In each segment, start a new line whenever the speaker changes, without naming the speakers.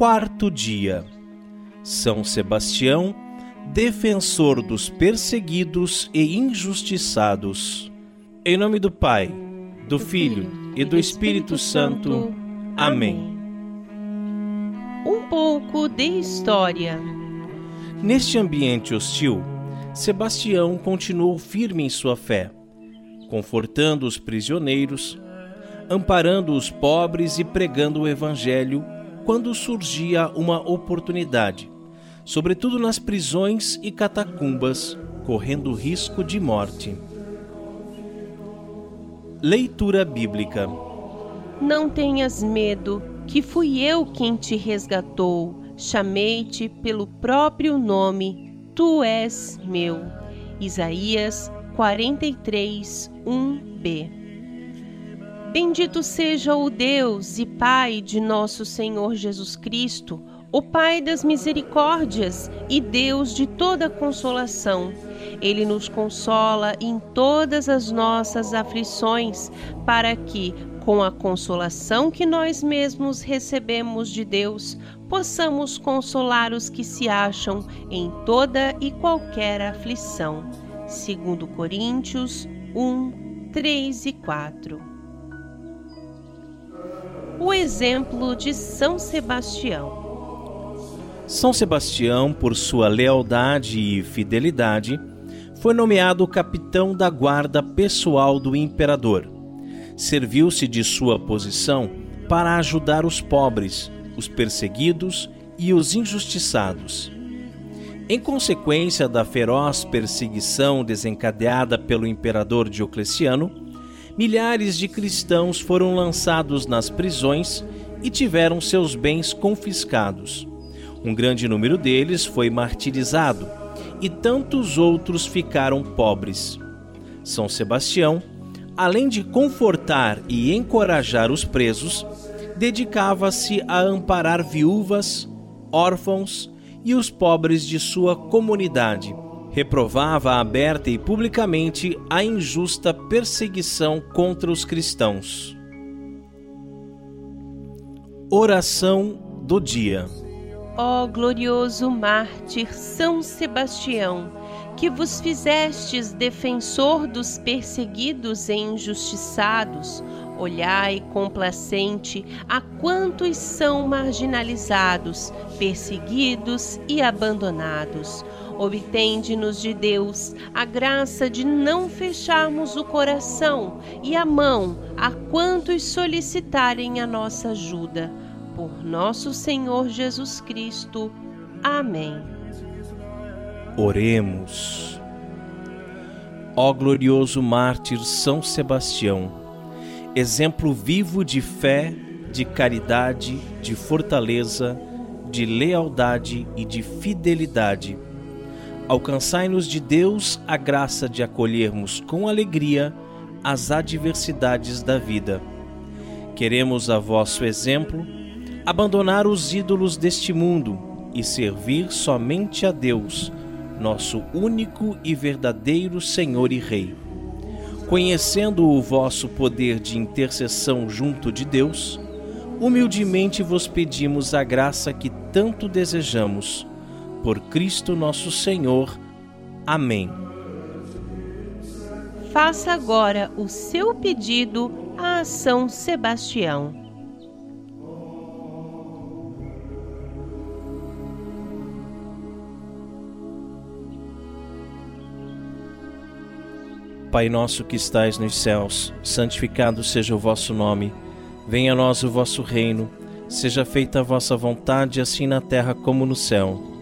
Quarto dia. São Sebastião, defensor dos perseguidos e injustiçados. Em nome do Pai, do Filho e do Espírito Santo. Amém.
Um pouco de história.
Neste ambiente hostil, Sebastião continuou firme em sua fé, confortando os prisioneiros, amparando os pobres e pregando o Evangelho quando surgia uma oportunidade, sobretudo nas prisões e catacumbas, correndo risco de morte. Leitura Bíblica
Não tenhas medo, que fui eu quem te resgatou, chamei-te pelo próprio nome, tu és meu. Isaías 43, 1b Bendito seja o Deus e Pai de nosso Senhor Jesus Cristo, o Pai das misericórdias e Deus de toda consolação. Ele nos consola em todas as nossas aflições, para que, com a consolação que nós mesmos recebemos de Deus, possamos consolar os que se acham em toda e qualquer aflição. Segundo Coríntios 1, 3 e 4 o exemplo de São Sebastião.
São Sebastião, por sua lealdade e fidelidade, foi nomeado capitão da guarda pessoal do imperador. Serviu-se de sua posição para ajudar os pobres, os perseguidos e os injustiçados. Em consequência da feroz perseguição desencadeada pelo imperador Diocleciano, milhares de cristãos foram lançados nas prisões e tiveram seus bens confiscados. Um grande número deles foi martirizado e tantos outros ficaram pobres. São Sebastião, além de confortar e encorajar os presos, dedicava-se a amparar viúvas, órfãos e os pobres de sua comunidade reprovava aberta e publicamente a injusta perseguição contra os cristãos. Oração do dia.
Ó glorioso mártir São Sebastião, que vos fizestes defensor dos perseguidos e injustiçados, olhai complacente a quantos são marginalizados, perseguidos e abandonados Obtende-nos de Deus a graça de não fecharmos o coração e a mão a quantos solicitarem a nossa ajuda. Por nosso Senhor Jesus Cristo. Amém.
Oremos. Ó glorioso mártir São Sebastião, exemplo vivo de fé, de caridade, de fortaleza, de lealdade e de fidelidade alcançai-nos de Deus a graça de acolhermos com alegria as adversidades da vida. Queremos, a vosso exemplo, abandonar os ídolos deste mundo e servir somente a Deus, nosso único e verdadeiro Senhor e Rei. Conhecendo o vosso poder de intercessão junto de Deus, humildemente vos pedimos a graça que tanto desejamos por Cristo nosso Senhor. Amém.
Faça agora o seu pedido a São Sebastião.
Pai nosso que estais nos céus, santificado seja o vosso nome. Venha a nós o vosso reino. Seja feita a vossa vontade, assim na terra como no céu.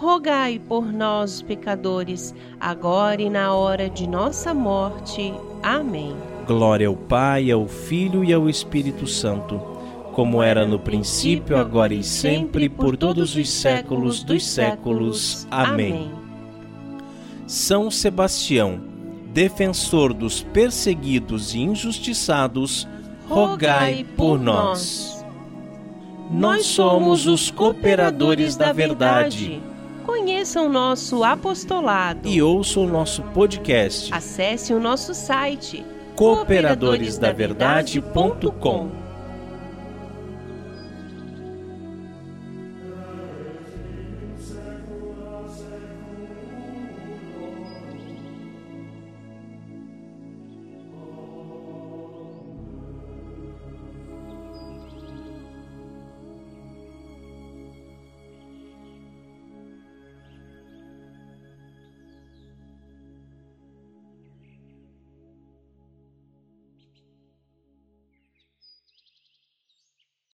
rogai por nós, pecadores, agora e na hora de nossa morte. Amém.
Glória ao Pai, ao Filho e ao Espírito Santo, como era no princípio, agora e sempre, por todos os séculos dos séculos. Amém. São Sebastião, defensor dos perseguidos e injustiçados, rogai por nós. Nós somos os cooperadores da verdade.
Conheça o nosso apostolado.
E ouça o nosso podcast.
Acesse o nosso site
cooperadoresdaverdade.com.